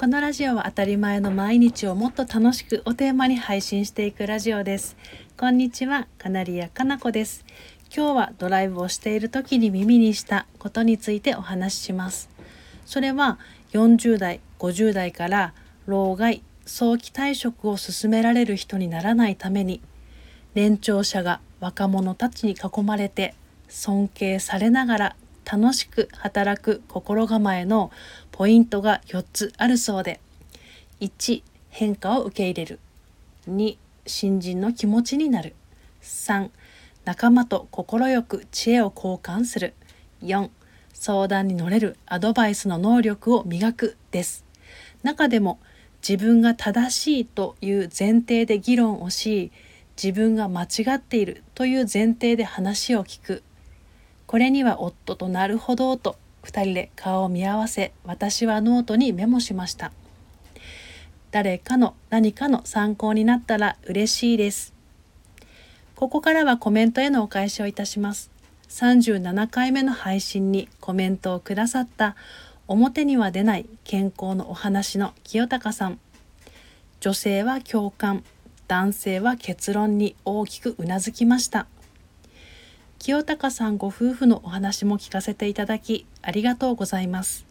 このラジオは当たり前の毎日をもっと楽しくをテーマに配信していくラジオです。こんにちはカナリアかなこです。今日はドライブをしている時に耳にしたことについてお話しします。それは40代50代から老害早期退職を進められる人にならないために年長者が若者たちに囲まれて尊敬されながら楽しく働く心構えのポイントが4つあるそうで。1変化を受け入れる。2新人の気持ちになる。3仲間と快く知恵を交換する。4相談に乗れるアドバイスの能力を磨くです。中でも自分が正しいという前提で議論をし自分が間違っているという前提で話を聞く。これには夫となるほどと2人で顔を見合わせ私はノートにメモしました。誰かの何かの参考になったら嬉しいです。ここからはコメントへのお返しをいたします。37回目の配信にコメントをくださった表には出ない健康のお話の清高さん。女性は共感男性は結論に大きくうなずきました。清高さんご夫婦のお話も聞かせていただきありがとうございます。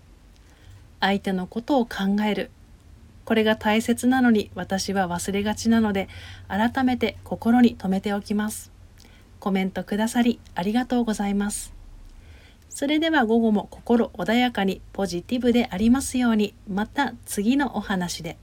相手のことを考える。これが大切なのに私は忘れがちなので改めて心に留めておきます。コメントくださりありがとうございます。それでは午後も心穏やかにポジティブでありますようにまた次のお話で。